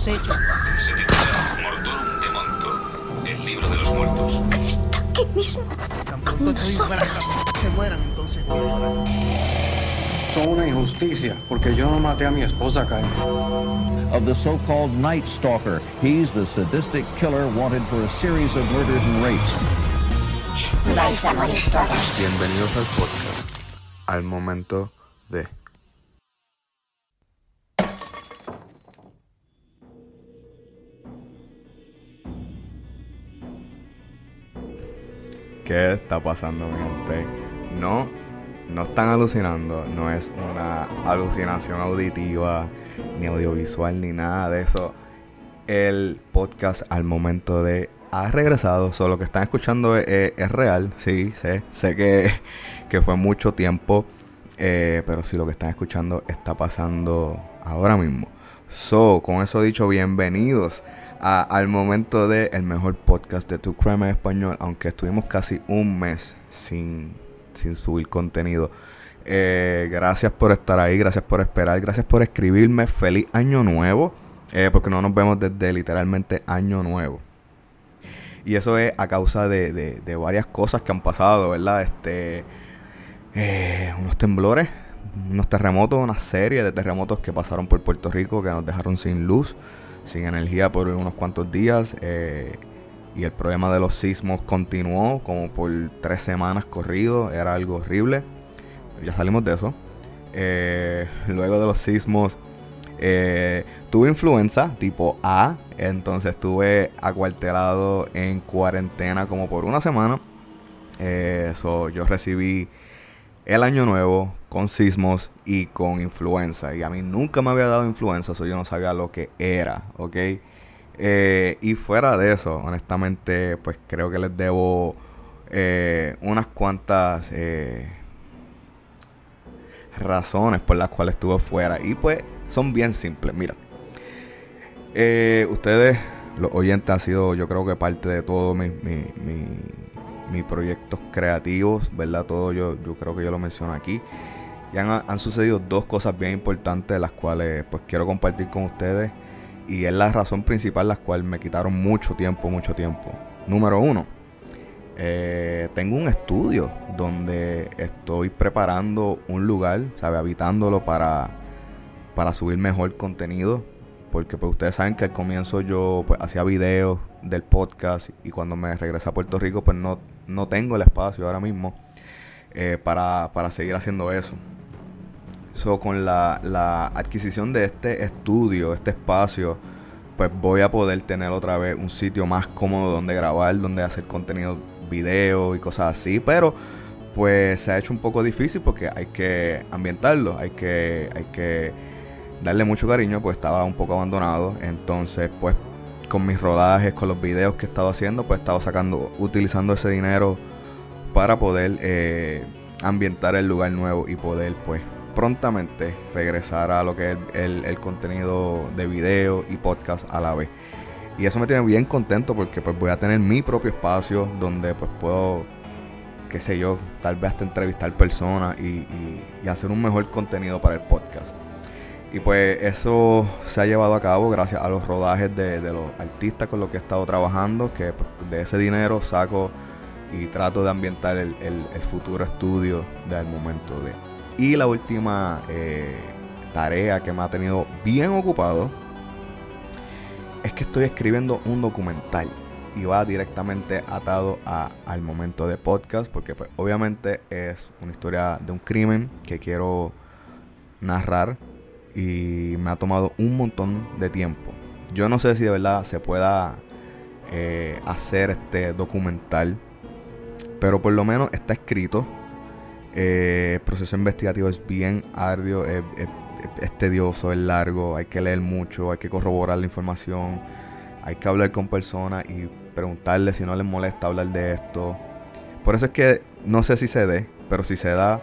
hemos hecho. Se titula Mortorum de Monto, el libro de los muertos. Aquí mismo. Estoy casa, se mueran, entonces. Son una injusticia, porque yo no maté a mi esposa, Kyle. of the so-called Night Stalker. He's the sadistic killer wanted for a series of murders and rapes. Vais a morir todas. Bienvenidos al podcast, al momento de... ¿Qué está pasando, mi gente? No, no están alucinando, no es una alucinación auditiva, ni audiovisual, ni nada de eso. El podcast al momento de ha regresado, solo que están escuchando es, es- es real, sí, sé, sé que, que fue mucho tiempo, eh, pero sí lo que están escuchando está pasando ahora mismo. So, con eso dicho, bienvenidos al momento de el mejor podcast de Tu Crime español, aunque estuvimos casi un mes sin, sin subir contenido. Eh, gracias por estar ahí, gracias por esperar, gracias por escribirme. Feliz año nuevo, eh, porque no nos vemos desde literalmente año nuevo. Y eso es a causa de, de- de varias cosas que han pasado, ¿verdad? Este, eh, unos temblores, unos terremotos, una serie de terremotos que pasaron por Puerto Rico que nos dejaron sin luz, sin energía por unos cuantos días. eh, y el problema de los sismos continuó como por tres semanas corrido, era algo horrible. Ya salimos de eso. Eh, luego de los sismos, eh, tuve influenza tipo A, entonces estuve acuartelado en cuarentena como por una semana. Eh, so, yo recibí el año nuevo con sismos y con influenza. Y a mí nunca me había dado influenza, so yo no sabía lo que era, ¿ok? Eh, y fuera de eso, honestamente, pues creo que les debo eh, unas cuantas eh, razones por las cuales estuve fuera. Y pues son bien simples. Mira, ustedes, los oyentes, han sido yo creo que parte de todo mi, mi, mis proyectos creativos, ¿verdad? Todo yo, yo creo que yo lo menciono aquí. Y han, sucedido dos cosas bien importantes, las cuales pues quiero compartir con ustedes. Y es la razón principal, las cuales me quitaron mucho tiempo, mucho tiempo. Número uno, eh, tengo un estudio donde estoy preparando un lugar, ¿sabe? Habitándolo para, para subir mejor contenido. Porque pues ustedes saben que al comienzo yo pues, hacía videos del podcast y cuando me regresé a Puerto Rico pues no, no tengo el espacio ahora mismo eh, para, para seguir haciendo eso. So, con la, la adquisición de este estudio, este espacio, pues voy a poder tener otra vez un sitio más cómodo donde grabar, donde hacer contenido, video y cosas así. Pero pues se ha hecho un poco difícil porque hay que ambientarlo, hay que, hay que darle mucho cariño, pues estaba un poco abandonado. Entonces, pues con mis rodajes, con los videos que he estado haciendo, pues he estado sacando, utilizando ese dinero para poder eh, ambientar el lugar nuevo y poder, pues, prontamente regresar a lo que es el, contenido de video y podcast a la vez. Y eso me tiene bien contento porque pues voy a tener mi propio espacio donde pues puedo, qué sé yo, tal vez hasta entrevistar personas y, y- y hacer un mejor contenido para el podcast. Y pues eso se ha llevado a cabo gracias a los rodajes de, de los artistas con los que he estado trabajando, que pues, de ese dinero saco y trato de ambientar el, el- el futuro estudio del momento de. Y la última eh, tarea que me ha tenido bien ocupado es que estoy escribiendo un documental y va directamente atado a- al momento de podcast porque pues, obviamente es una historia de un crimen que quiero narrar y me ha tomado un montón de tiempo. Yo no sé si de verdad se pueda eh, hacer este documental, pero por lo menos está escrito. Eh, el proceso investigativo es bien arduo, es, es- es tedioso, es largo, hay que leer mucho, hay que corroborar la información, hay que hablar con personas y preguntarle si no les molesta hablar de esto. Por eso es que no sé si se dé, pero si se da,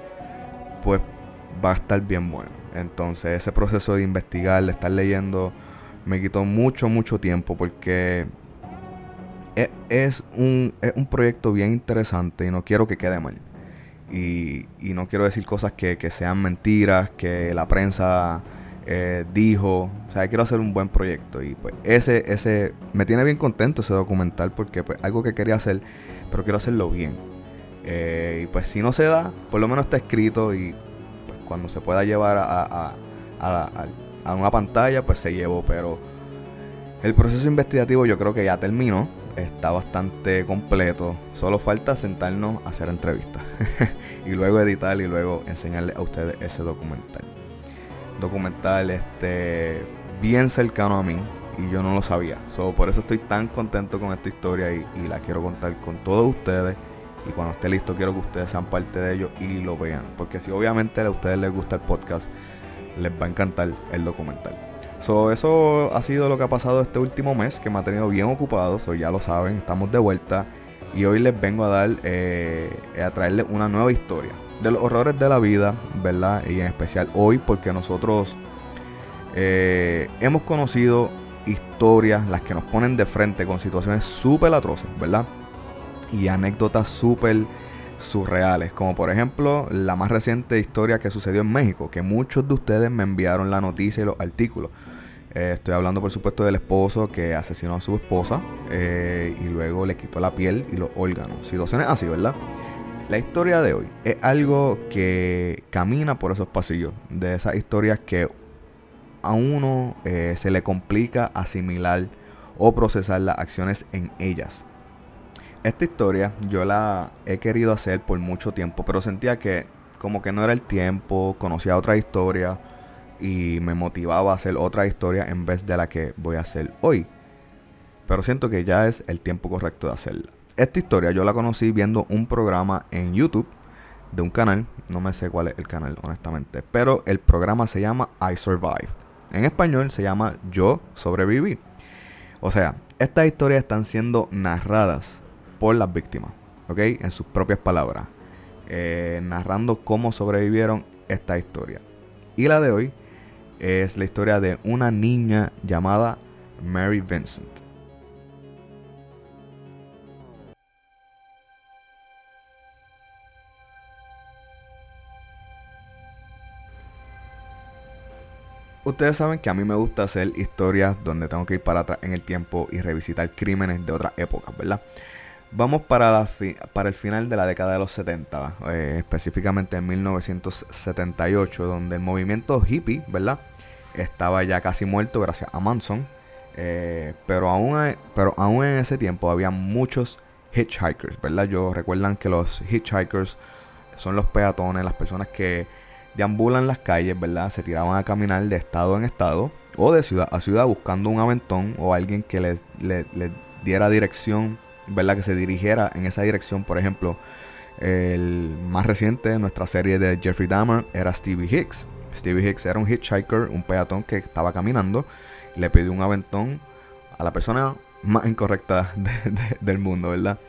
pues va a estar bien bueno. Entonces ese proceso de investigar, de estar leyendo, me quitó mucho, mucho tiempo porque e- es un, es un proyecto bien interesante y no quiero que quede mal. Y, no quiero decir cosas que, sean mentiras, que la prensa eh, dijo, o sea, quiero hacer un buen proyecto. Y pues ese, ese, me tiene bien contento ese documental porque pues algo que quería hacer, pero quiero hacerlo bien. Eh, y pues si no se da, por lo menos está escrito y pues cuando se pueda llevar a, a, a una pantalla, pues se llevó. Pero el proceso investigativo yo creo que ya terminó, está bastante completo. Solo falta sentarnos a hacer entrevistas y luego editar y luego enseñarles a ustedes ese documental. Documental este bien cercano a mí y yo no lo sabía. por eso estoy tan contento con esta historia y, y la quiero contar con todos ustedes. Y cuando esté listo quiero que ustedes sean parte de ello y lo vean. Porque si obviamente a ustedes les gusta el podcast, les va a encantar el documental. So, eso ha sido lo que ha pasado este último mes, que me ha tenido bien ocupado, so, ya lo saben, estamos de vuelta. Y hoy les vengo a dar, eh, a traerles una nueva historia de los horrores de la vida, ¿verdad? Y en especial hoy, porque nosotros eh, hemos conocido historias, las que nos ponen de frente con situaciones súper atroces, ¿verdad? Y anécdotas súper surreales, como por ejemplo la más reciente historia que sucedió en México, que muchos de ustedes me enviaron la noticia y los artículos. Eh, estoy hablando por supuesto del esposo que asesinó a su esposa eh, y luego le quitó la piel y los órganos. Situaciones así, ¿verdad? La historia de hoy es algo que camina por esos pasillos, de esas historias que a uno eh, se le complica asimilar o procesar las acciones en ellas. Esta historia yo la he querido hacer por mucho tiempo, pero sentía que como que no era el tiempo, conocía otra historia y me motivaba a hacer otra historia en vez de la que voy a hacer hoy. Pero siento que ya es el tiempo correcto de hacerla. Esta historia yo la conocí viendo un programa en YouTube de un canal, no me sé cuál es el canal honestamente, pero el programa se llama I Survived. En español se llama Yo sobreviví. O sea, estas historias están siendo narradas por las víctimas, ¿ok? En sus propias palabras, eh, narrando cómo sobrevivieron esta historia. Y la de hoy es la historia de una niña llamada Mary Vincent. Ustedes saben que a mí me gusta hacer historias donde tengo que ir para atrás en el tiempo y revisitar crímenes de otras épocas, ¿verdad? Vamos para, para el final de la década de los 70, eh, específicamente en 1978, donde el movimiento hippie, ¿verdad? Estaba ya casi muerto gracias a Manson. Eh, pero, aún, pero aún en ese tiempo había muchos hitchhikers, ¿verdad? Yo recuerdan que los hitchhikers son los peatones, las personas que deambulan las calles, ¿verdad? Se tiraban a caminar de estado en estado o de ciudad a ciudad buscando un aventón o alguien que les, les diera dirección ¿verdad? Que se dirigiera en esa dirección. Por ejemplo, el más reciente de nuestra serie de Jeffrey Dahmer era Stevie Hicks. Stevie Hicks era un hitchhiker, un peatón que estaba caminando. Le pidió un aventón a la persona más incorrecta del mundo, ¿verdad?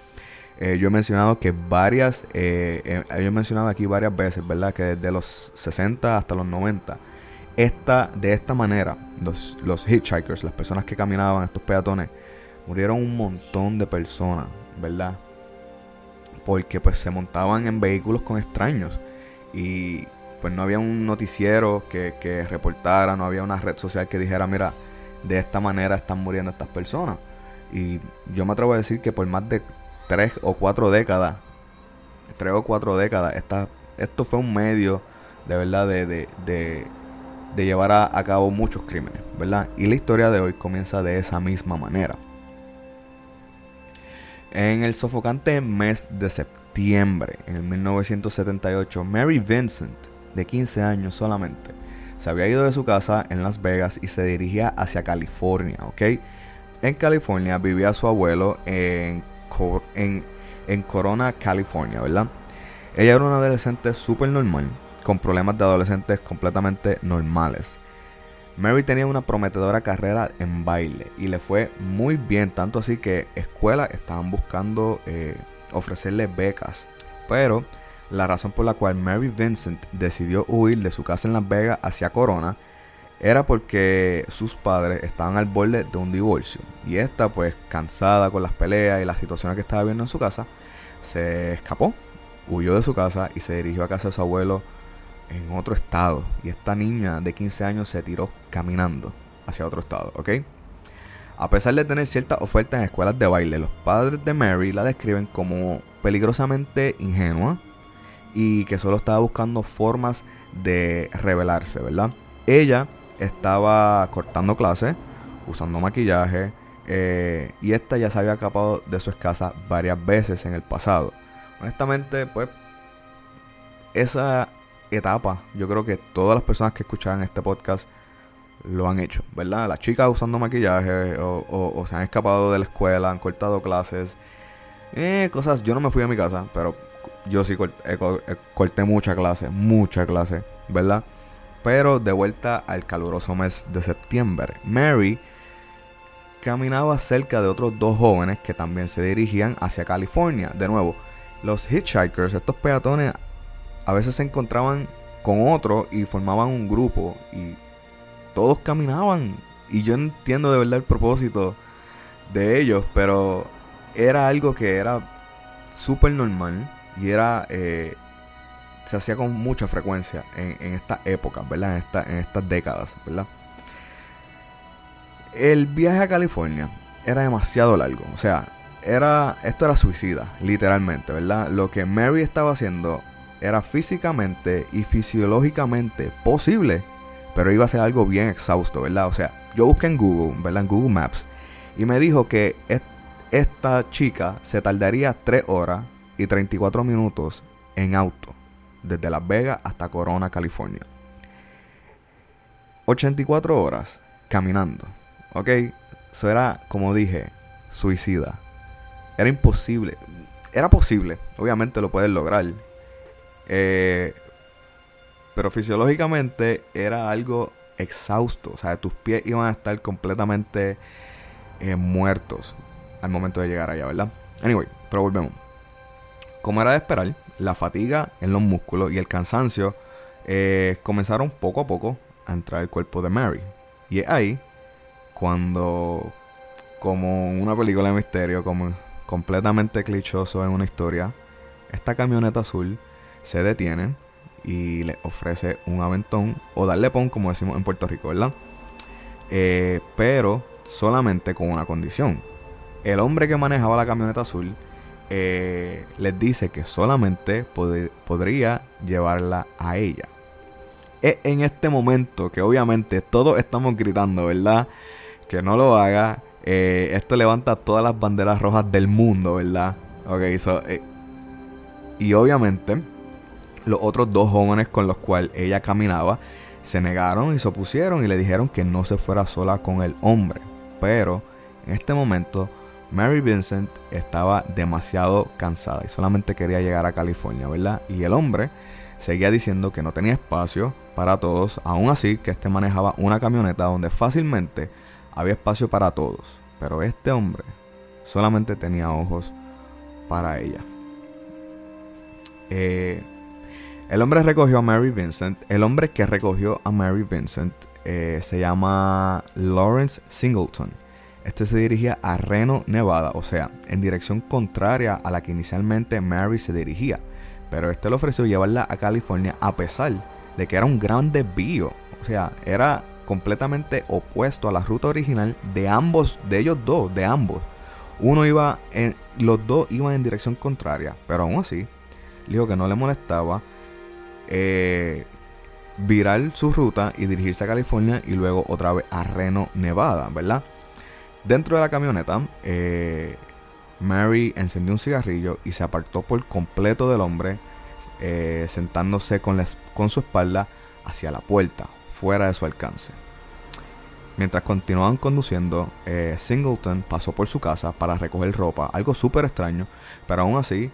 Eh, yo he mencionado que varias, eh, eh, yo mencionado aquí varias veces, ¿verdad? Que desde los 60 hasta los 90, esta, de esta manera, los, los hitchhikers, las personas que caminaban, estos peatones, murieron un montón de personas, ¿verdad? Porque pues se montaban en vehículos con extraños y pues no había un noticiero que, que reportara, no había una red social que dijera, mira, de esta manera están muriendo estas personas. Y yo me atrevo a decir que por más de tres o cuatro décadas, tres o cuatro décadas, esta, esto fue un medio de verdad de, de, de, llevar a, a, cabo muchos crímenes, ¿verdad? Y la historia de hoy comienza de esa misma manera. En el sofocante mes de septiembre, en 1978, Mary Vincent, de 15 años solamente, se había ido de su casa en Las Vegas y se dirigía hacia California, ¿ok? En California vivía su abuelo en, en, Corona, California, ¿verdad? Ella era una adolescente súper normal, con problemas de adolescentes completamente normales. Mary tenía una prometedora carrera en baile y le fue muy bien, tanto así que escuelas estaban buscando eh, ofrecerle becas. Pero la razón por la cual Mary Vincent decidió huir de su casa en Las Vegas hacia Corona era porque sus padres estaban al borde de un divorcio. Y esta, pues cansada con las peleas y las situaciones que estaba viendo en su casa, se escapó, huyó de su casa y se dirigió a casa de su abuelo en otro estado. Y esta niña de 15 años se tiró caminando hacia otro estado, ¿ok? A pesar de tener ciertas ofertas en escuelas de baile, los padres de Mary la describen como peligrosamente ingenua y que solo estaba buscando formas de revelarse, ¿verdad? Ella estaba cortando clases, usando maquillaje, eh, y esta ya se había escapado de su casa varias veces en el pasado. Honestamente, pues, esa etapa, yo creo que todas las personas que escucharan este podcast lo han hecho, ¿verdad? Las chicas usando maquillaje o, se han escapado de la escuela, han cortado clases, eh, cosas. Yo no me fui a mi casa, pero yo sí corté, corté mucha clase, mucha clase, ¿verdad? Pero de vuelta al caluroso mes de septiembre, Mary caminaba cerca de otros dos jóvenes que también se dirigían hacia California. De nuevo, los hitchhikers, estos peatones, a veces se encontraban con otro y formaban un grupo y todos caminaban. Y yo entiendo de verdad el propósito de ellos, pero era algo que era súper normal y era eh, se hacía con mucha frecuencia en, en esta época, ¿verdad? En, esta, en estas décadas, ¿verdad? El viaje a California era demasiado largo, o sea, era esto era suicida, literalmente, ¿verdad? Lo que Mary estaba haciendo era físicamente y fisiológicamente posible, pero iba a ser algo bien exhausto, ¿verdad? O sea, yo busqué en Google, ¿verdad? En Google Maps y me dijo que esta chica se tardaría 3 horas y 34 minutos en auto desde Las Vegas hasta Corona, California. 84 horas caminando. ¿Ok? Eso era, como dije, suicida. Era imposible. Era posible. Obviamente lo puedes lograr. Eh, pero fisiológicamente era algo exhausto. O sea, tus pies iban a estar completamente eh, muertos al momento de llegar allá, ¿verdad? Anyway, pero volvemos. Como era de esperar, la fatiga en los músculos y el cansancio eh, comenzaron poco a poco a entrar el cuerpo de Mary. Y es ahí cuando, como una película de misterio, como completamente clichoso en una historia, esta camioneta azul se detiene y le ofrece un aventón o darle pon, como decimos en Puerto Rico, ¿verdad? Eh, pero solamente con una condición. El hombre que manejaba la camioneta azul eh, les dice que solamente podría llevarla a ella. Es en este momento que obviamente todos estamos gritando, ¿verdad? Que no lo haga. Eh, esto levanta todas las banderas rojas del mundo, ¿verdad? Ok, y obviamente los otros dos jóvenes con los cuales ella caminaba se negaron y se opusieron y le dijeron que no se fuera sola con el hombre. Pero en este momento Mary Vincent estaba demasiado cansada y solamente quería llegar a California, ¿verdad? Y el hombre seguía diciendo que no tenía espacio para todos, aún así que este manejaba una camioneta donde fácilmente había espacio para todos. Pero este hombre solamente tenía ojos para ella. Eh, el hombre recogió a Mary Vincent. El hombre que recogió a Mary Vincent eh, se llama Lawrence Singleton este se dirigía a Reno, Nevada, o sea, en dirección contraria a la que inicialmente Mary se dirigía. Pero este le ofreció llevarla a California a pesar de que era un gran desvío. O sea, era completamente opuesto a la ruta original de ambos, de ellos dos, de ambos. Uno iba en, los dos iban en dirección contraria, pero aún así, dijo que no le molestaba eh, virar su ruta y dirigirse a California y luego otra vez a Reno, Nevada, ¿verdad? Dentro de la camioneta, eh, Mary encendió un cigarrillo y se apartó por completo del hombre, eh, sentándose con, con su espalda hacia la puerta, fuera de su alcance. Mientras continuaban conduciendo, eh, Singleton pasó por su casa para recoger ropa, algo súper extraño, pero aún así,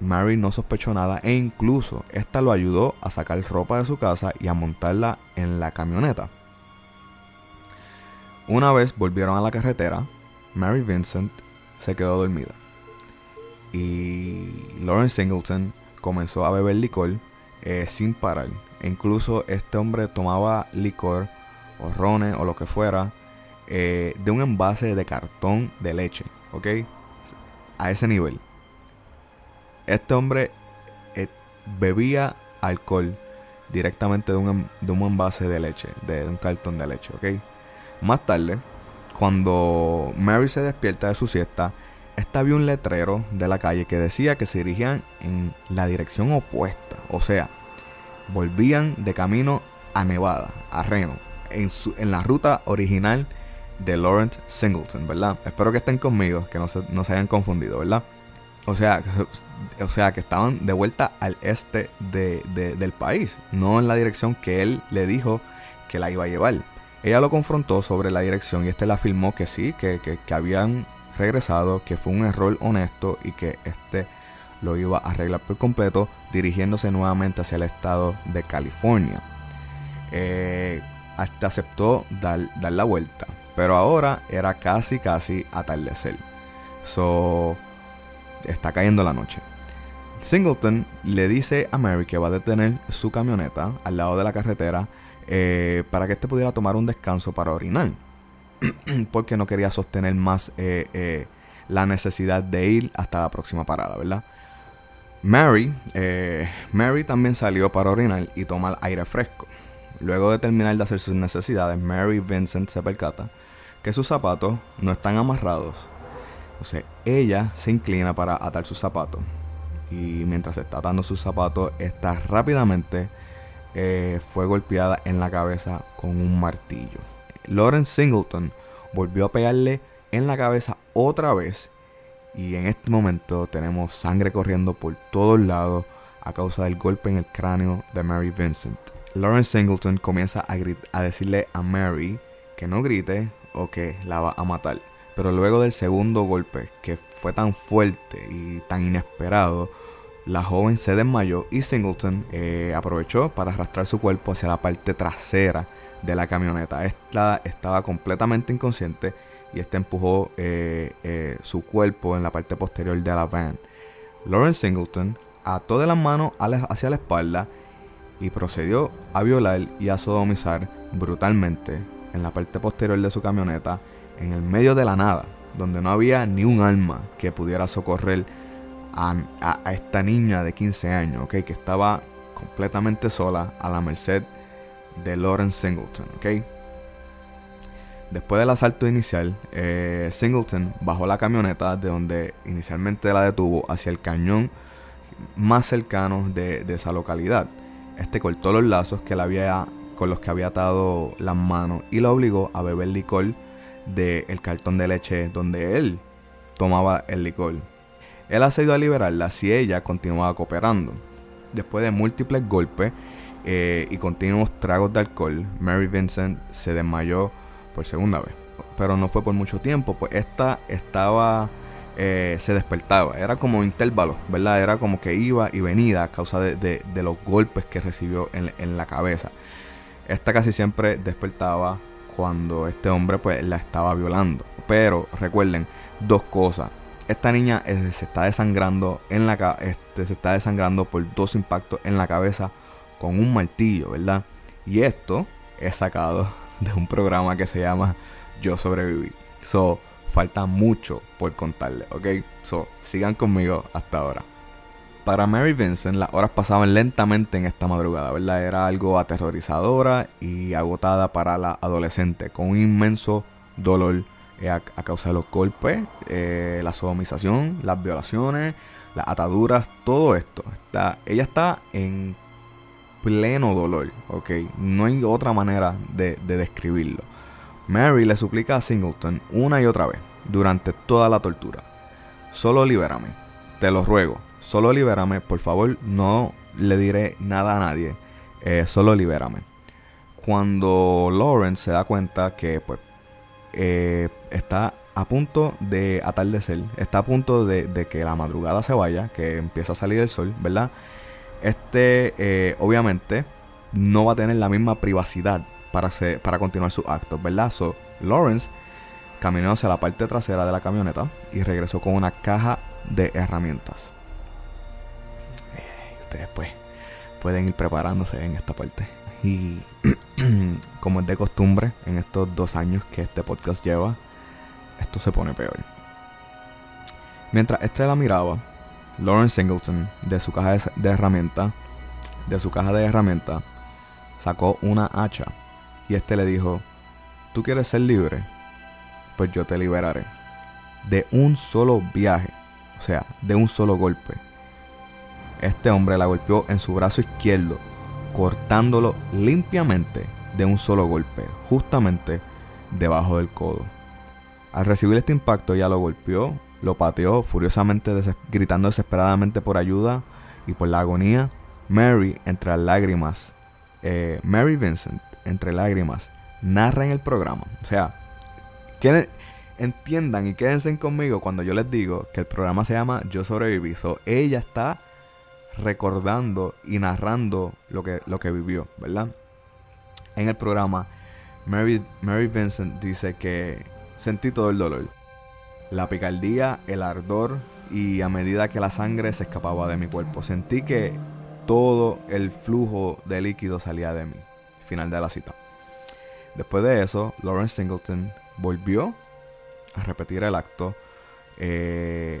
Mary no sospechó nada e incluso esta lo ayudó a sacar ropa de su casa y a montarla en la camioneta. Una vez volvieron a la carretera, Mary Vincent se quedó dormida. Y Lawrence Singleton comenzó a beber licor eh, sin parar. E incluso este hombre tomaba licor o rones o lo que fuera eh, de un envase de cartón de leche. ¿Ok? A ese nivel. Este hombre eh, bebía alcohol directamente de un, de un envase de leche, de un cartón de leche, ¿ok? Más tarde, cuando Mary se despierta de su siesta, esta vio un letrero de la calle que decía que se dirigían en la dirección opuesta, o sea, volvían de camino a Nevada, a Reno, en, su, en la ruta original de Lawrence Singleton, ¿verdad? Espero que estén conmigo, que no se, no se hayan confundido, ¿verdad? O sea, o sea, que estaban de vuelta al este de, de, del país, no en la dirección que él le dijo que la iba a llevar. Ella lo confrontó sobre la dirección y este le afirmó que sí, que, que, que habían regresado, que fue un error honesto y que este lo iba a arreglar por completo, dirigiéndose nuevamente hacia el estado de California. Eh, hasta aceptó dar, dar, la vuelta, pero ahora era casi casi atardecer. So, está cayendo la noche. Singleton le dice a Mary que va a detener su camioneta al lado de la carretera eh, para que éste pudiera tomar un descanso para orinar. Porque no quería sostener más eh, eh, la necesidad de ir hasta la próxima parada, ¿verdad? Mary, Mary también salió para orinar y tomar aire fresco. Luego de terminar de hacer sus necesidades, Mary Vincent se percata que sus zapatos no están amarrados. Entonces ella se inclina para atar sus zapatos. Y mientras está atando sus zapatos, está rápidamente eh, fue golpeada en la cabeza con un martillo. Lawrence Singleton volvió a pegarle en la cabeza otra vez y en este momento tenemos sangre corriendo por todos lados a causa del golpe en el cráneo de Mary Vincent. Lawrence Singleton comienza a, a, decirle a Mary que no grite o que la va a matar. Pero luego del segundo golpe, que fue tan fuerte y tan inesperado, la joven se desmayó y Singleton eh, aprovechó para arrastrar su cuerpo hacia la parte trasera de la camioneta. Esta estaba completamente inconsciente y este empujó eh, eh, su cuerpo en la parte posterior de la van. Lawrence Singleton ató de las manos hacia la espalda y procedió a violar y a sodomizar brutalmente en la parte posterior de su camioneta en el medio de la nada, donde no había ni un alma que pudiera socorrer a, esta niña de 15 años, que estaba completamente sola a la merced de Lawrence Singleton. Después del asalto inicial, eh, Singleton bajó la camioneta de donde inicialmente la detuvo hacia el cañón más cercano de, de esa localidad. Este cortó los lazos que la había, con los que había atado las manos y la obligó a beber licor del cartón de leche donde él tomaba el licor. Él accedió a liberarla si ella continuaba cooperando. Después de múltiples golpes eh, y continuos tragos de alcohol, Mary Vincent se desmayó por segunda vez. Pero no fue por mucho tiempo, pues esta estaba, eh, se despertaba. Era como intervalo, ¿verdad? Era como que iba y venía a causa de, de, de los golpes que recibió en, en, la cabeza. Esta casi siempre despertaba cuando este hombre pues la estaba violando. Pero recuerden dos cosas. Esta niña eh, se está desangrando en la este, se está desangrando por dos impactos en la cabeza con un martillo, ¿verdad? Y esto es sacado de un programa que se llama Yo sobreviví. So, falta mucho por contarle, ¿ok? So, sigan conmigo hasta ahora. Para Mary Vincent, las horas pasaban lentamente en esta madrugada, ¿verdad? Era algo aterrorizadora y agotada para la adolescente, con un inmenso dolor eh, a, causa de los golpes, eh, la sodomización, las violaciones, las ataduras, todo esto. Está, ella está en pleno dolor, ¿ok? No hay otra manera de, de describirlo. Mary le suplica a Singleton una y otra vez, durante toda la tortura. Solo libérame, te lo ruego, solo libérame, por favor, no le diré nada a nadie, eh, solo libérame. Cuando Lawrence se da cuenta que pues, eh, está a punto de atardecer, está a punto de, que la madrugada se vaya, que empieza a salir el sol, ¿verdad? Este eh, obviamente no va a tener la misma privacidad para, para continuar sus actos, ¿verdad? So, Lawrence caminó hacia la parte trasera de la camioneta y regresó con una caja de herramientas. Ustedes pues pueden ir preparándose en esta parte. Y como es de costumbre en estos dos años que este podcast lleva, esto se pone peor. Mientras Estrella miraba, Lawrence Singleton, de su caja de herramientas, de su caja de herramientas, sacó una hacha y este le dijo, ¿tú quieres ser libre? Pues yo te liberaré. De un solo viaje, o sea, de un solo golpe. Este hombre la golpeó en su brazo izquierdo, cortándolo limpiamente de un solo golpe, justamente debajo del codo. Al recibir este impacto, ella lo golpeó, lo pateó furiosamente, gritando desesperadamente por ayuda y por la agonía. Mary, entre lágrimas, eh, Mary Vincent, entre lágrimas, narra en el programa. O sea, que entiendan y quédense conmigo cuando yo les digo que el programa se llama Yo sobreviví. So, ella está recordando y narrando lo que, lo que vivió, ¿verdad? En el programa, Mary, Mary Vincent dice que sentí todo el dolor, la picardía, el ardor y a medida que la sangre se escapaba de mi cuerpo, sentí que todo el flujo de líquido salía de mí. Final de la cita. Después de eso, Lawrence Singleton volvió a repetir el acto, eh,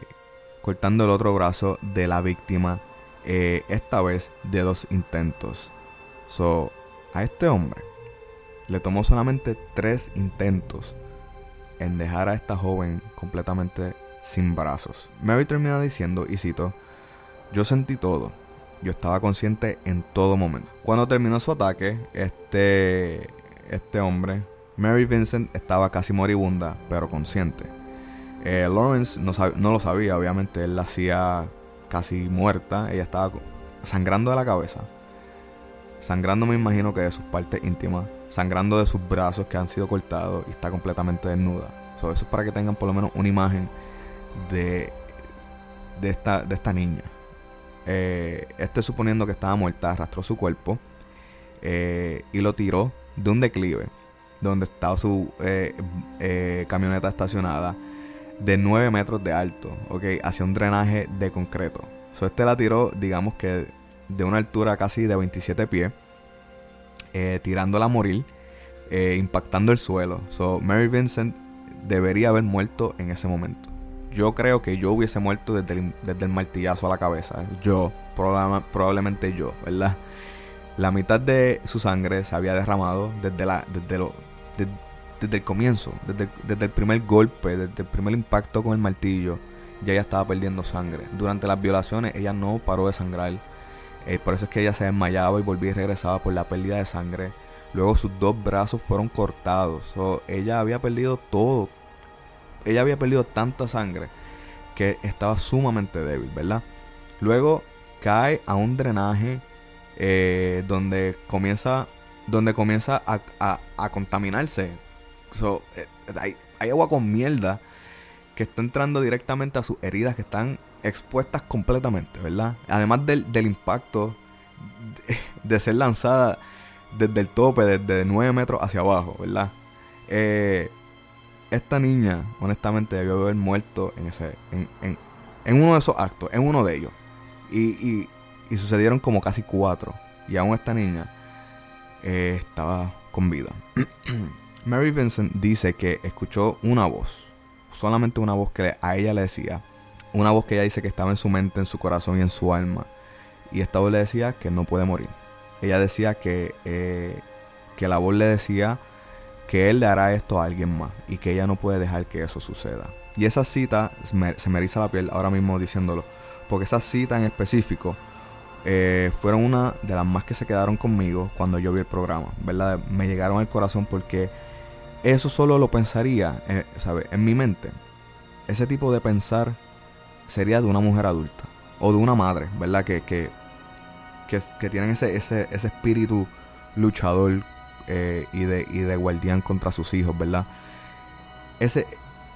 cortando el otro brazo de la víctima, eh, esta vez de dos intentos. So, a este hombre le tomó solamente tres intentos en dejar a esta joven completamente sin brazos. Mary termina diciendo, y cito, yo sentí todo. Yo estaba consciente en todo momento. Cuando terminó su ataque, este, este hombre, Mary Vincent, estaba casi moribunda, pero consciente. Eh, Lawrence no, no lo sabía, obviamente, él la hacía casi muerta. Ella estaba sangrando de la cabeza. Sangrando me imagino que de sus partes íntimas. Sangrando de sus brazos que han sido cortados y está completamente desnuda. So, eso es para que tengan por lo menos una imagen de, de, esta, de esta niña. Eh, este suponiendo que estaba muerta, arrastró su cuerpo eh, y lo tiró de un declive donde estaba su eh, camioneta estacionada de 9 metros de alto, ¿ok? Hacia un drenaje de concreto. So, este la tiró, digamos que de una altura casi de 27 pies, eh, tirándola a morir, eh, impactando el suelo. So, Mary Vincent debería haber muerto en ese momento. Yo creo que yo hubiese muerto desde el, desde el martillazo a la cabeza. Yo, probable- probablemente yo, ¿verdad? La mitad de su sangre se había derramado desde, la, desde, lo, de- desde el comienzo, desde, desde el primer golpe, desde el primer impacto con el martillo. Ya ella estaba perdiendo sangre. Durante las violaciones ella no paró de sangrar. Eh, por eso es que ella se desmayaba y volvía y regresaba por la pérdida de sangre. Luego sus dos brazos fueron cortados. So, ella había perdido todo. Ella había perdido tanta sangre que estaba sumamente débil, ¿verdad? Luego cae a un drenaje eh, donde comienza donde comienza a- a contaminarse. Eh, hay, agua con mierda que está entrando directamente a sus heridas que están expuestas completamente, ¿verdad? Además del, del impacto de, de ser lanzada desde el tope, desde 9 metros hacia abajo, ¿verdad? Eh, esta niña, honestamente, debió haber muerto en ese. En, en- en uno de esos actos, en uno de ellos. Y, y- y sucedieron como casi cuatro. Y aún esta niña eh, estaba con vida. Mary Vincent dice que escuchó una voz. Solamente una voz que a ella le decía. Una voz que ella dice que estaba en su mente, en su corazón y en su alma. Y esta voz le decía que no puede morir. Ella decía que, eh, que la voz le decía que él le hará esto a alguien más y que ella no puede dejar que eso suceda. Y esa cita se me eriza la piel ahora mismo diciéndolo, porque esa cita en específico eh, fueron una de las más que se quedaron conmigo cuando yo vi el programa, ¿verdad? Me llegaron al corazón porque eso solo lo pensaría, eh. En mi mente, ese tipo de pensar sería de una mujer adulta o de una madre, ¿verdad? Que, que, que, tienen ese, ese, ese espíritu luchador eh, y, de, y de guardián contra sus hijos, ¿verdad? Ese,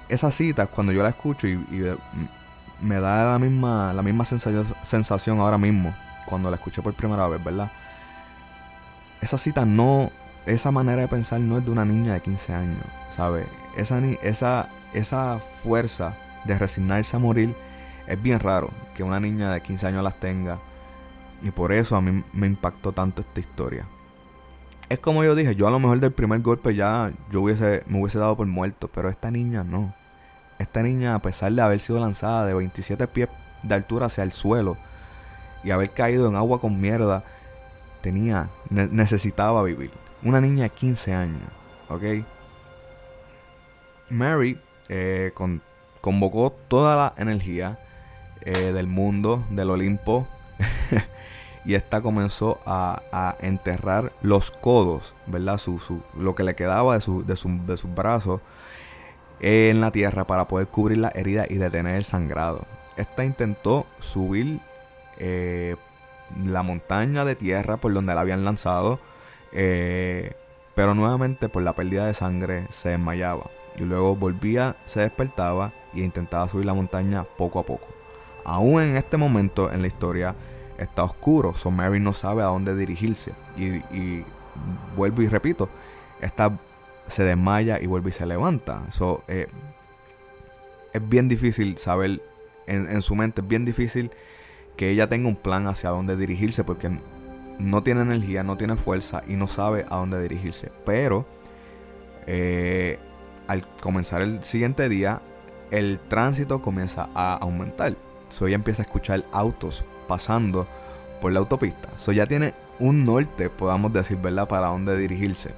esa cita, cuando yo la escucho y, y, eh, m- me da la misma, la misma sensación ahora mismo, cuando la escuché por primera vez, ¿verdad? Esa cita no, esa manera de pensar no es de una niña de 15 años, ¿sabes? Esa, esa, esa fuerza de resignarse a morir es bien raro que una niña de 15 años las tenga. Y por eso a mí me impactó tanto esta historia. Es como yo dije, yo a lo mejor del primer golpe ya yo hubiese, me hubiese dado por muerto, pero esta niña no. Esta niña, a pesar de haber sido lanzada de 27 pies de altura hacia el suelo y haber caído en agua con mierda, tenía, ne- necesitaba vivir. Una niña de 15 años, ¿ok? Mary eh, con- convocó toda la energía eh, del mundo, del Olimpo, y esta comenzó a, enterrar los codos, ¿verdad? Su, su- lo que le quedaba de, su- de, de sus brazos en la tierra para poder cubrir la herida y detener el sangrado. Esta intentó subir eh, la montaña de tierra por donde la habían lanzado, eh, pero nuevamente por la pérdida de sangre se desmayaba. Y luego volvía, se despertaba y intentaba subir la montaña poco a poco. Aún en este momento en la historia está oscuro, so Mary no sabe a dónde dirigirse. Y, y vuelvo y repito, esta se desmaya y vuelve y se levanta. So, eh, es bien difícil saber, en, en su mente es bien difícil que ella tenga un plan hacia dónde dirigirse porque no tiene energía, no tiene fuerza y no sabe a dónde dirigirse. Pero eh, al comenzar el siguiente día, el tránsito comienza a aumentar. So ella empieza a escuchar autos pasando por la autopista. So ya tiene un norte, podamos decir, ¿verdad? Para dónde dirigirse.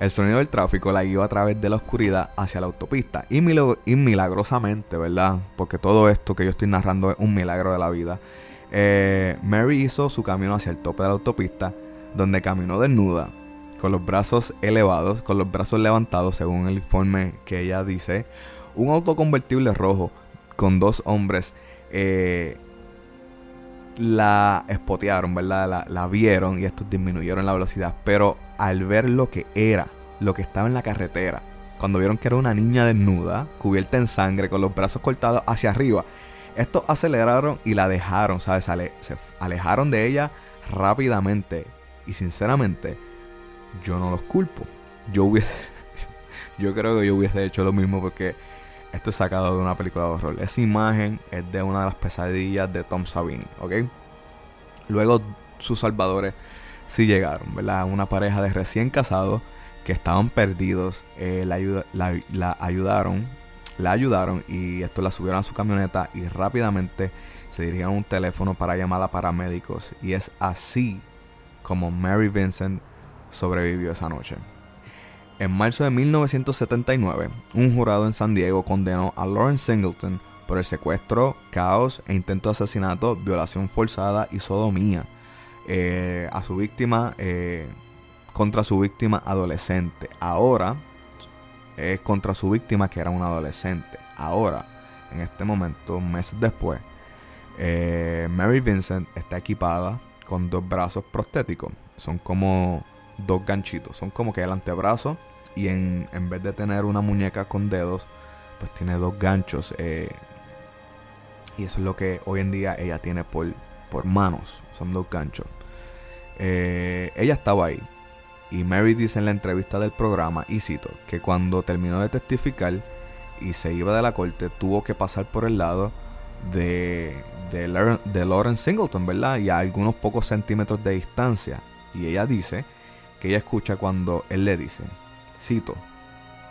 El sonido del tráfico la guió a través de la oscuridad hacia la autopista. Y, y milagrosamente, ¿verdad? Porque todo esto que yo estoy narrando es un milagro de la vida. Eh, Mary hizo su camino hacia el tope de la autopista, donde caminó desnuda, con los brazos elevados, con los brazos levantados, según el informe que ella dice. Un auto convertible rojo con dos hombres eh, la espotearon, ¿verdad? La, la vieron y estos disminuyeron la velocidad. Pero al ver lo que era, lo que estaba en la carretera, cuando vieron que era una niña desnuda, cubierta en sangre, con los brazos cortados hacia arriba, estos aceleraron y la dejaron, ¿sabes? Se alejaron de ella rápidamente. Y sinceramente, yo no los culpo. Yo hubiese. yo creo que yo hubiese hecho lo mismo porque esto es sacado de una película de horror. Esa imagen es de una de las pesadillas de Tom Savini, ¿ok? Luego sus salvadores sí llegaron, ¿verdad? Una pareja de recién casados que estaban perdidos, eh, la ayudaron, la ayudaron y esto la subieron a su camioneta y rápidamente se dirigieron a un teléfono para llamar a paramédicos y es así como Mary Vincent sobrevivió esa noche. En marzo de 1979, un jurado en San Diego condenó a Lawrence Singleton por el secuestro, caos e intento de asesinato, violación forzada y sodomía eh, a su víctima eh, contra su víctima adolescente. Ahora es contra su víctima que era un adolescente. Ahora, en este momento, meses después, eh, Mary Vincent está equipada con dos brazos prostéticos. Son como dos ganchitos. Son como que el antebrazo. Y en, en vez de tener una muñeca con dedos, pues tiene dos ganchos. eh, y eso es lo que hoy en día ella tiene por, por manos. Son dos ganchos. Eh, ella estaba ahí. Y Mary dice en la entrevista del programa, y cito, que cuando terminó de testificar y se iba de la corte, tuvo que pasar por el lado de, de, Lar- de Singleton, ¿verdad? Y a algunos pocos centímetros de distancia. Y ella dice que ella escucha cuando él le dice, cito,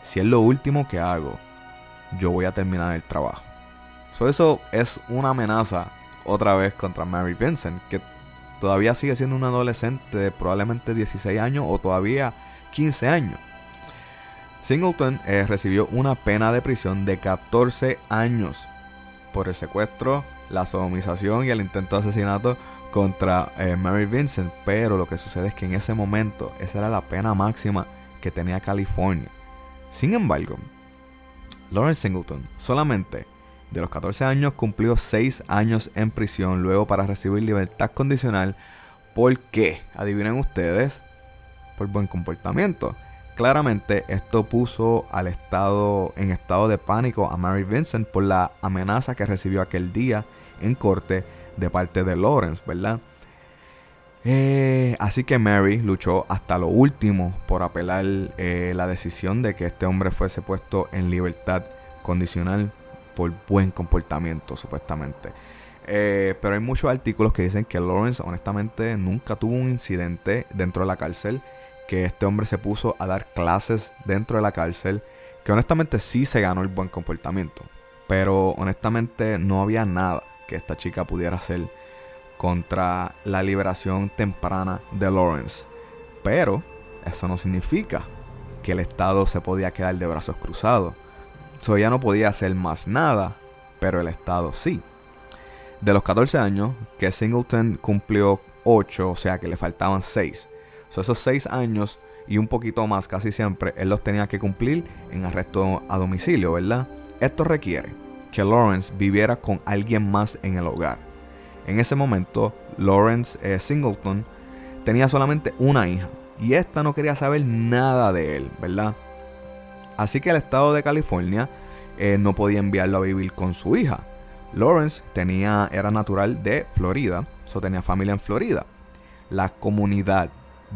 si es lo último que hago, yo voy a terminar el trabajo. So, eso es una amenaza otra vez contra Mary Vincent, que todavía sigue siendo una adolescente de probablemente 16 años o todavía 15 años. Singleton eh, recibió una pena de prisión de 14 años por el secuestro, la sodomización y el intento de asesinato contra eh, Mary Vincent. Pero lo que sucede es que en ese momento esa era la pena máxima que tenía California. Sin embargo, Lawrence Singleton solamente de los 14 años cumplió 6 años en prisión luego para recibir libertad condicional. ¿Por qué? Adivinen ustedes. Por buen comportamiento. Claramente esto puso al estado en estado de pánico a Mary Vincent por la amenaza que recibió aquel día en corte de parte de Lawrence, ¿verdad? Eh, así que Mary luchó hasta lo último por apelar eh, la decisión de que este hombre fuese puesto en libertad condicional por buen comportamiento, supuestamente. Eh, pero hay muchos artículos que dicen que Lawrence honestamente nunca tuvo un incidente dentro de la cárcel, que este hombre se puso a dar clases dentro de la cárcel, que honestamente sí se ganó el buen comportamiento, pero honestamente no había nada que esta chica pudiera hacer contra la liberación temprana de Lawrence. Pero eso no significa que el Estado se podía quedar de brazos cruzados. So, ella no podía hacer más nada, pero el Estado sí. De los 14 años, que Singleton cumplió 8, o sea que le faltaban 6. So, esos 6 años y un poquito más casi siempre, él los tenía que cumplir en arresto a domicilio, ¿verdad? Esto requiere que Lawrence viviera con alguien más en el hogar. En ese momento, Lawrence eh, Singleton tenía solamente una hija y esta no quería saber nada de él, ¿verdad? Así que el estado de California eh, no podía enviarlo a vivir con su hija. Lawrence tenía, era natural de Florida, so tenía familia en Florida. La comunidad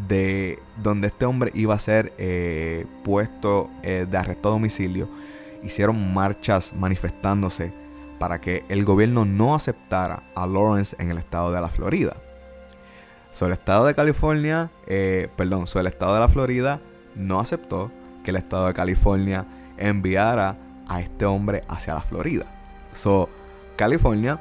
de donde este hombre iba a ser eh, puesto eh, de arresto a domicilio, hicieron marchas manifestándose para que el gobierno no aceptara a Lawrence en el estado de la Florida. Sobre el estado de California, perdón, sobre el estado de la Florida no aceptó que el estado de California enviara a este hombre hacia la Florida. So, California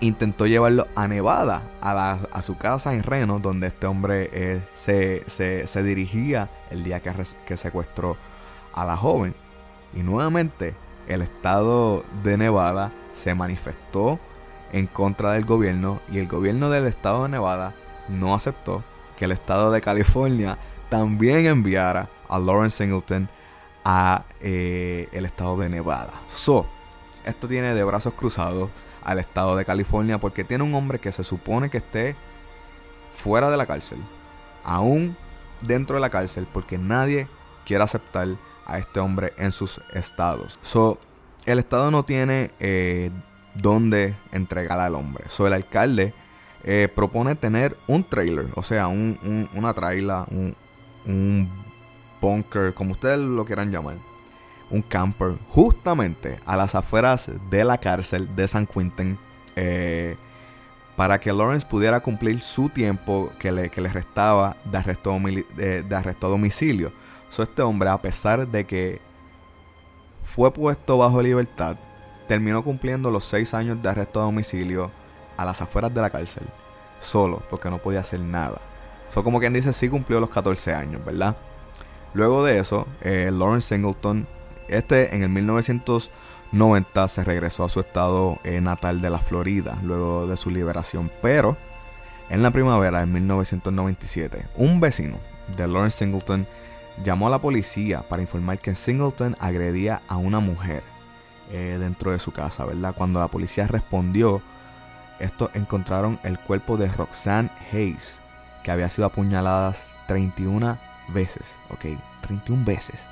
intentó llevarlo a Nevada, a, su casa en Reno, donde este hombre eh, se, dirigía el día que, que secuestró a la joven. Y nuevamente el estado de Nevada se manifestó en contra del gobierno y el gobierno del estado de Nevada no aceptó que el estado de California también enviara a Lawrence Singleton a eh, el estado de Nevada. So, esto tiene de brazos cruzados al estado de California porque tiene un hombre que se supone que esté fuera de la cárcel, aún dentro de la cárcel, porque nadie quiere aceptar a este hombre en sus estados. So, el estado no tiene eh, dónde entregar al hombre. So, el alcalde eh, propone tener un trailer, o sea, un, una traila, un bunker, como ustedes lo quieran llamar un camper justamente a las afueras de la cárcel de San Quentin eh, para que Lawrence pudiera cumplir su tiempo que le, le restaba de arresto, de, arresto a domicilio. So, este hombre, a pesar de que fue puesto bajo libertad, terminó cumpliendo los seis años de arresto a domicilio a las afueras de la cárcel, solo, porque no podía hacer nada. So, como quien dice, sí cumplió los 14 años, ¿verdad? Luego de eso, eh, Lawrence Singleton este en el 1990 se regresó a su estado eh, natal de la Florida luego de su liberación, pero en la primavera de 1997 un vecino de Lawrence Singleton llamó a la policía para informar que Singleton agredía a una mujer eh, dentro de su casa, ¿verdad? Cuando la policía respondió, estos encontraron el cuerpo de Roxanne Hayes, que había sido apuñalada 31 veces, ¿ok? 31 veces.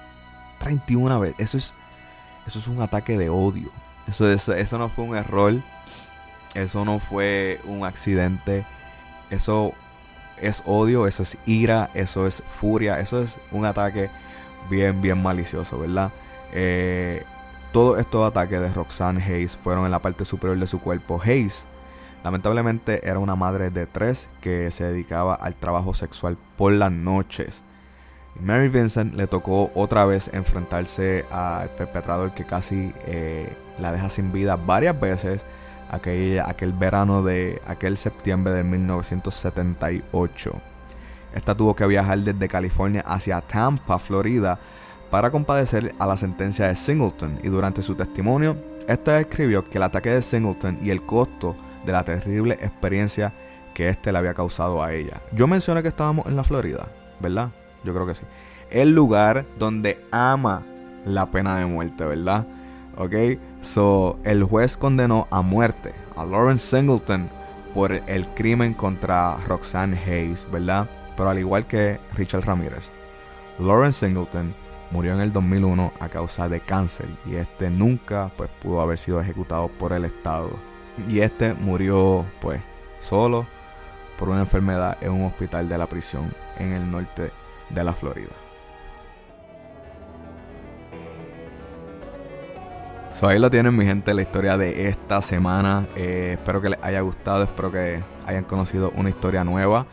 31 veces. Eso es, eso es un ataque de odio. Eso, eso no fue un error. Eso no fue un accidente. Eso es odio, eso es ira, eso es furia, eso es un ataque bien, bien malicioso, ¿verdad? Eh, todos estos ataques de Roxanne Hayes fueron en la parte superior de su cuerpo. Hayes, lamentablemente, era una madre de tres que se dedicaba al trabajo sexual por las noches. Mary Vincent le tocó otra vez enfrentarse al perpetrador que casi eh, la deja sin vida varias veces aquel, aquel verano de aquel septiembre de 1978. Esta tuvo que viajar desde California hacia Tampa, Florida, para compadecer a la sentencia de Singleton y durante su testimonio, esta describió que el ataque de Singleton y el costo de la terrible experiencia que éste le había causado a ella. Yo mencioné que estábamos en la Florida, ¿verdad? Yo creo que sí. El lugar donde ama la pena de muerte, ¿verdad? Ok. So, el juez condenó a muerte a Lawrence Singleton por el crimen contra Roxanne Hayes, ¿verdad? Pero al igual que Richard Ramírez, Lawrence Singleton murió en el 2001 a causa de cáncer y este nunca pues pudo haber sido ejecutado por el Estado. Y este murió pues solo por una enfermedad en un hospital de la prisión en el norte de la Florida. So, ahí lo tienen mi gente, la historia de esta semana. Eh, espero que les haya gustado, espero que hayan conocido una historia nueva.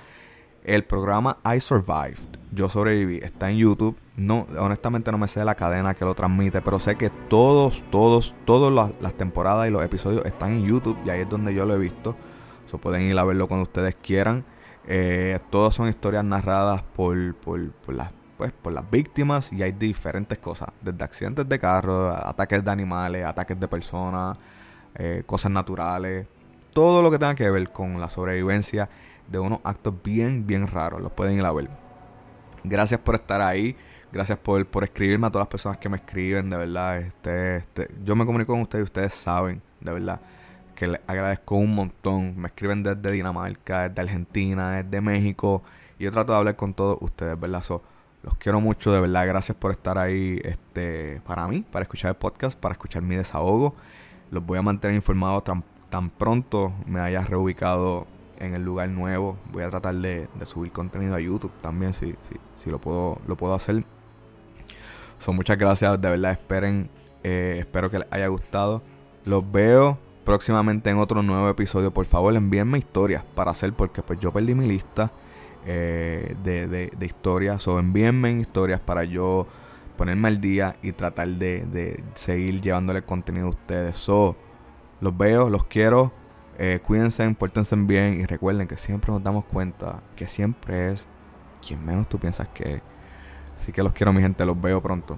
El programa I Survived, Yo Sobreviví, está en YouTube. No, honestamente no me sé la cadena que lo transmite, pero sé que todos, todos, todas las, las temporadas y los episodios están en YouTube y ahí es donde yo lo he visto. So pueden ir a verlo cuando ustedes quieran. Eh, todas son historias narradas por, por, por las pues por las víctimas y hay diferentes cosas, desde accidentes de carro, ataques de animales, ataques de personas, eh, cosas naturales, todo lo que tenga que ver con la sobrevivencia de unos actos bien, bien raros, los pueden ir a ver. Gracias por estar ahí, gracias por, por escribirme a todas las personas que me escriben, de verdad, este, este, yo me comunico con ustedes y ustedes saben, de verdad, que les agradezco un montón, me escriben desde Dinamarca, desde Argentina, desde México, y yo trato de hablar con todos ustedes, ¿verdad? Los quiero mucho, de verdad. Gracias por estar ahí este, para mí, para escuchar el podcast, para escuchar mi desahogo. Los voy a mantener informados tan, tan pronto me haya reubicado en el lugar nuevo. Voy a tratar de, subir contenido a YouTube también, si, si, si, lo, puedo, lo puedo hacer. Son muchas gracias, de verdad. Esperen, eh, espero que les haya gustado. Los veo próximamente en otro nuevo episodio. Por favor, envíenme historias para hacer, porque pues yo perdí mi lista. Eh, de, historias o envíenme historias para yo ponerme al día y tratar de, seguir llevándole contenido a ustedes. So, los veo, los quiero. Eh, cuídense, pórtense bien y recuerden que siempre nos damos cuenta que siempre es quien menos tú piensas que es. Así que los quiero, mi gente, los veo pronto.